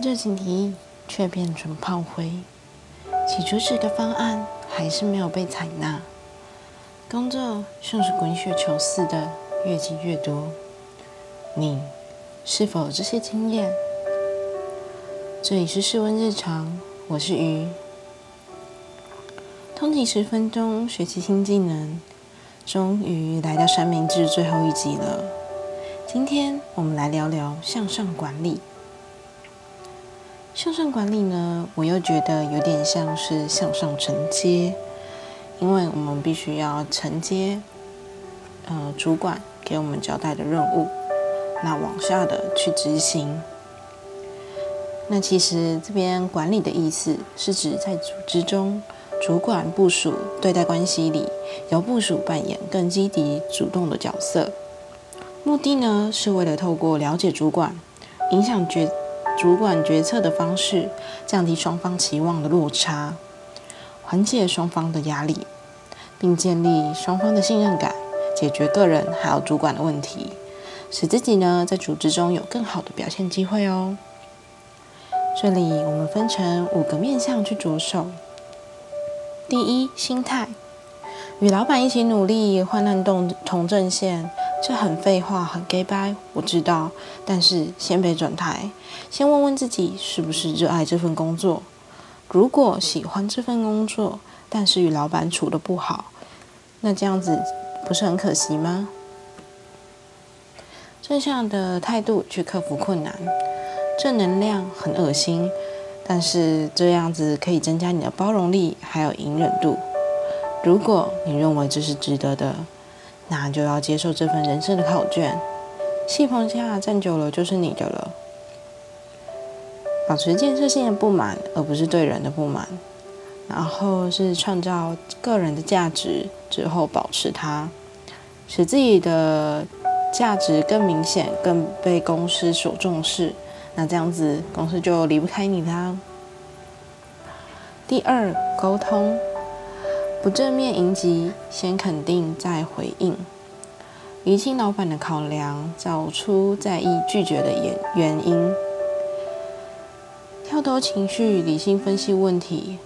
热情提议却变成炮灰。起初这个方案还是没有被采纳，工作像是滚雪球似的越积越多。你是否有这些经验？这里是试问日常，我是鱼。通勤十分钟，学习新技能，终于来到三明治最后一集了。今天我们来聊聊向上管理。向上管理呢，我又觉得有点像是向上承接，因为我们必须要承接，呃，主管给我们交代的任务，那往下的去执行。那其实这边管理的意思是指在组织中，主管部署对待关系里，由部署扮演更积极主动的角色。目的呢，是为了透过了解主管，影响决。主管决策的方式，降低双方期望的落差，缓解双方的压力，并建立双方的信任感，解决个人还有主管的问题，使自己呢在组织中有更好的表现机会哦。这里我们分成五个面向去着手。第一，心态，与老板一起努力，患难同同阵线。这很废话，很 gay 掰，我知道。但是先别转台，先问问自己是不是热爱这份工作。如果喜欢这份工作，但是与老板处的不好，那这样子不是很可惜吗？正向的态度去克服困难，正能量很恶心，但是这样子可以增加你的包容力还有隐忍度。如果你认为这是值得的。那就要接受这份人生的考卷，戏棚下站久了就是你的了。保持建设性的不满，而不是对人的不满，然后是创造个人的价值之后保持它，使自己的价值更明显，更被公司所重视。那这样子公司就离不开你啦。第二，沟通。不正面迎击，先肯定再回应，厘清老板的考量，找出在意拒绝的原原因，跳脱情绪，理性分析问题。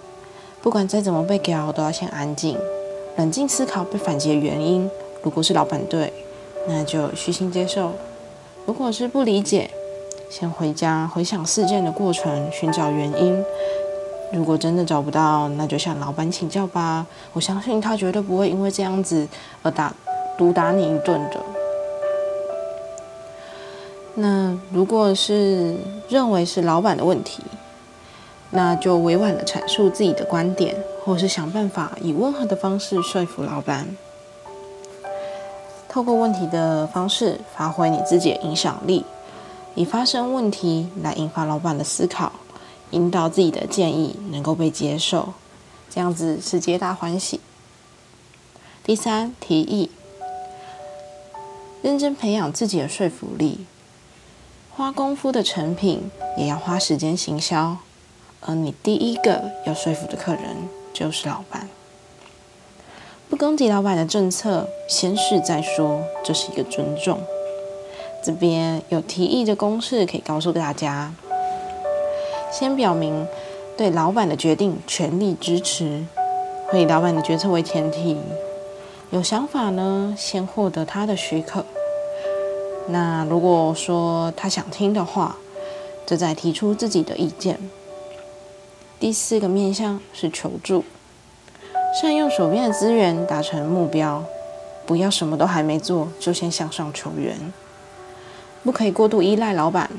不管再怎么被搞，都要先安静，冷静思考被反击的原因。如果是老板对，那就虚心接受；如果是不理解，先回家回想事件的过程，寻找原因。如果真的找不到，那就向老板请教吧。我相信他绝对不会因为这样子而打毒打你一顿的。那如果是认为是老板的问题，那就委婉的阐述自己的观点，或是想办法以温和的方式说服老板。透过问题的方式发挥你自己的影响力，以发生问题来引发老板的思考。引导自己的建议能够被接受，这样子是皆大欢喜。第三，提议，认真培养自己的说服力，花功夫的成品也要花时间行销，而你第一个要说服的客人就是老板。不攻击老板的政策，先试再说，这是一个尊重。这边有提议的公式可以告诉大家。先表明对老板的决定全力支持，会以老板的决策为前提。有想法呢，先获得他的许可。那如果说他想听的话，就再提出自己的意见。第四个面向是求助，善用手边的资源达成目标，不要什么都还没做就先向上求援，不可以过度依赖老板，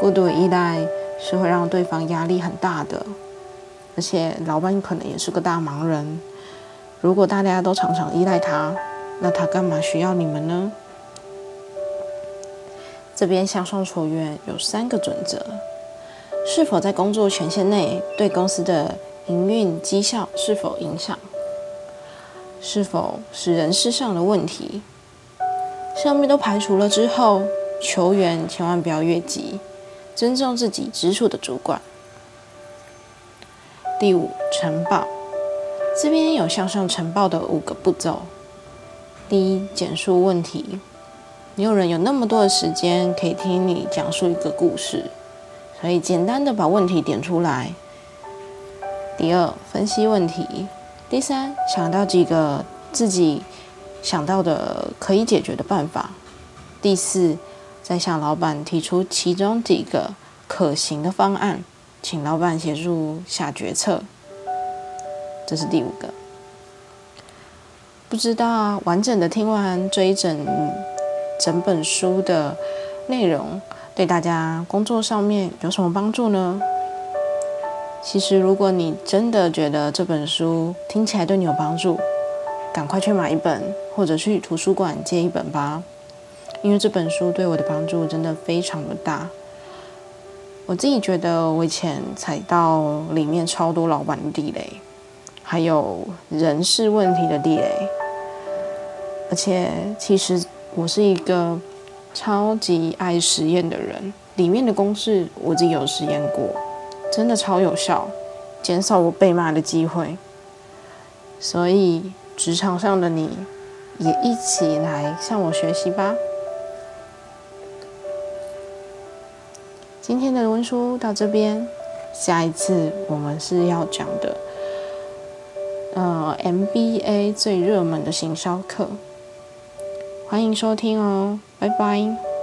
过度依赖。是会让对方压力很大的，而且老板可能也是个大忙人。如果大家都常常依赖他，那他干嘛需要你们呢？这边向上求援有三个准则：是否在工作权限内，对公司的营运绩效是否影响？是否是人事上的问题？上面都排除了之后，求援千万不要越级。尊重自己直属的主管。第五，呈报。这边有向上呈报的五个步骤。第一，简述问题。没有人有那么多的时间可以听你讲述一个故事，所以简单的把问题点出来。第二，分析问题。第三，想到几个自己想到的可以解决的办法。第四，再向老板提出其中几个可行的方案，请老板协助下决策。这是第五个。不知道完整的听完这一整整本书的内容，对大家工作上面有什么帮助呢？其实，如果你真的觉得这本书听起来对你有帮助，赶快去买一本，或者去图书馆借一本吧。因为这本书对我的帮助真的非常的大。我自己觉得，我以前踩到里面超多老板的地雷，还有人事问题的地雷。而且，其实我是一个超级爱实验的人，里面的公式我自己有实验过。真的超有效，减少我被骂的机会。所以职场上的你也一起来向我学习吧。今天的文书到这边，下一次我们是要讲的，呃，MBA 最热门的行销课，欢迎收听哦，拜拜。